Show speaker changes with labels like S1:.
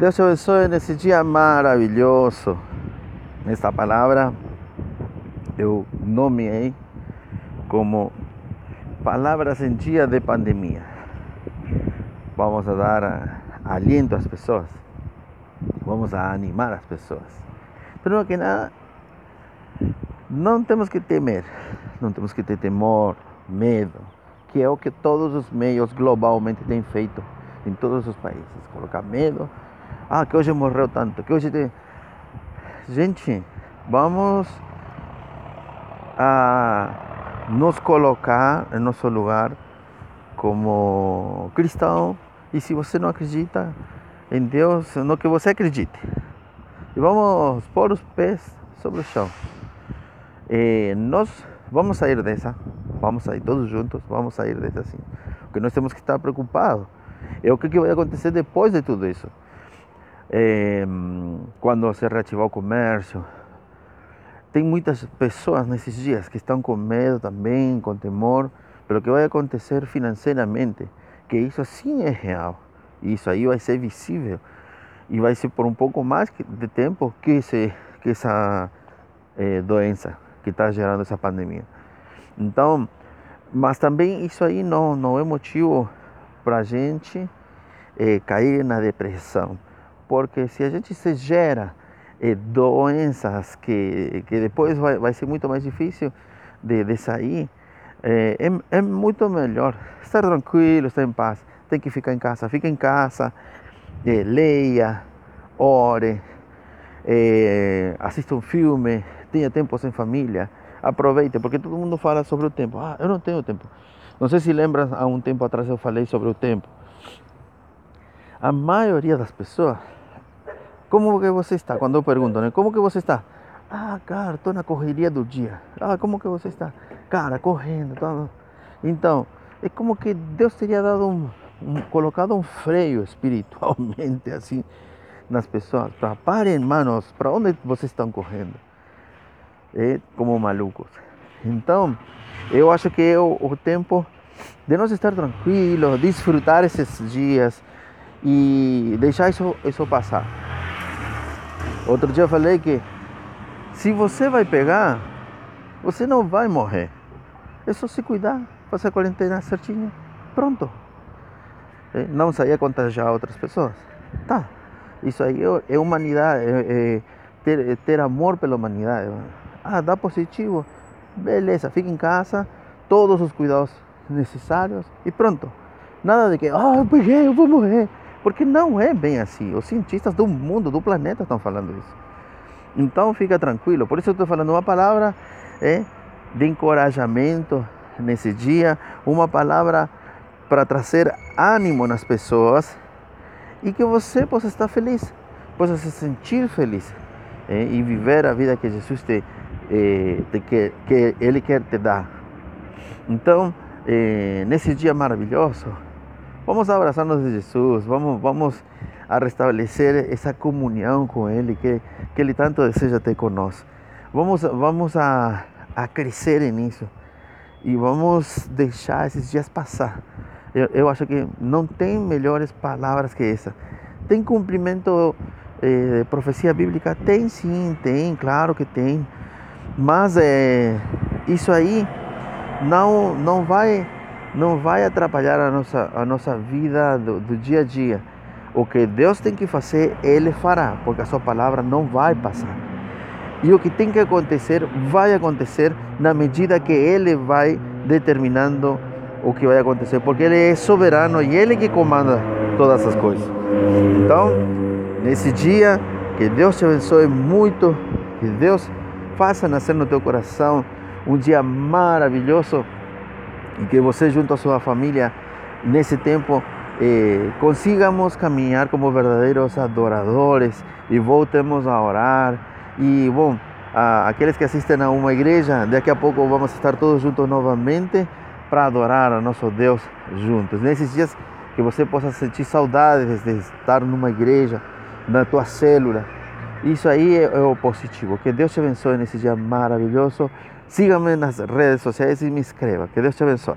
S1: Deus te abençoe nesse dia maravilhoso. Esta palavra eu nomeei como palavras em dia de pandemia. Vamos a dar aliento às pessoas. Vamos a animar as pessoas. Primeiro que nada, não temos que temer, não temos que ter temor, medo, que é o que todos os meios globalmente têm feito em todos os países. Colocar medo. Ah, que hoje morreu tanto, que hoje tem. Gente, vamos a nos colocar em nosso lugar como cristão. E se você não acredita em Deus, no que você acredite. E vamos pôr os pés sobre o chão. E nós vamos sair dessa. Vamos sair todos juntos, vamos sair dessa assim. Porque nós temos que estar preocupados. É o que vai acontecer depois de tudo isso. É, quando se reativar o comércio, tem muitas pessoas nesses dias que estão com medo também, com temor, pelo que vai acontecer financeiramente, que isso sim é real. Isso aí vai ser visível e vai ser por um pouco mais de tempo que, esse, que essa é, doença que está gerando essa pandemia. Então, mas também isso aí não, não é motivo para a gente é, cair na depressão, porque se a gente se gera eh, doenças que, que depois vai, vai ser muito mais difícil de, de sair, é, é, é, muito melhor estar tranquilo, estar em paz. Tem que ficar em casa, fica em casa, é, leia, ore, assista um filme, tenha tempo sem família, aproveite, porque todo mundo fala sobre o tempo. Ah, eu não tenho tempo. Não sei se lembra, há um tempo atrás eu falei sobre o tempo. A maioria das pessoas como que você está? Quando eu pergunto, né? Como que você está? Ah, cara, estou na correria do dia. Ah, como que você está? Cara, correndo. Tô... Então, é como que Deus teria dado um, um colocado um freio espiritualmente assim nas pessoas para parem, manos, para onde vocês estão correndo? É como malucos. Então, eu acho que é o, o tempo de nós estar tranquilos, desfrutar esses dias e deixar isso, isso passar. Outro dia eu falei que se você vai pegar, você não vai morrer. É só se cuidar, fazer a quarentena certinho, pronto. É, não sair a contagiar outras pessoas. Tá. Isso aí é, é humanidade, é, é ter, ter amor pela humanidade. Ah, dá positivo. Beleza, fica em casa, todos os cuidados necessários e pronto. Nada de que, ah, peguei, eu vou morrer. Porque não é bem assim. Os cientistas do mundo, do planeta estão falando isso. Então fica tranquilo. Por isso eu estou falando uma palavra é, de encorajamento nesse dia, uma palavra para trazer ânimo nas pessoas e que você possa estar feliz, possa se sentir feliz é, e viver a vida que Jesus te, é, te que, Ele quer te dar. Então, é, nesse dia maravilhoso, Vamos a abrazarnos de Jesus, vamos, vamos a restabelecer essa comunhão com Ele que, que Ele tanto deseja ter conosco. Vamos, vamos a, a crescer nisso e vamos deixar esses dias passar. Eu, eu acho que não tem melhores palavras que essa. Tem cumprimento eh, de profecia bíblica? Tem sim, tem, claro que tem. Mas é, isso aí não, não vai não vai atrapalhar a nossa, a nossa vida do, do dia a dia. O que Deus tem que fazer, Ele fará, porque a sua palavra não vai passar. E o que tem que acontecer, vai acontecer na medida que Ele vai determinando o que vai acontecer, porque Ele é soberano e Ele que comanda todas as coisas. Então, nesse dia, que Deus te abençoe muito, que Deus faça nascer no teu coração um dia maravilhoso e que você junto à sua família nesse tempo eh, consigamos caminhar como verdadeiros adoradores e voltemos a orar. E bom a, aqueles que assistem a uma igreja daqui a pouco vamos estar todos juntos novamente para adorar a nosso Deus juntos. Nesses dias que você possa sentir saudades de estar numa igreja na tua célula. Isso aí é, é o positivo. Que Deus te abençoe nesse dia maravilhoso Síganme en las redes sociales y me inscriba. Que Dios te bendiga.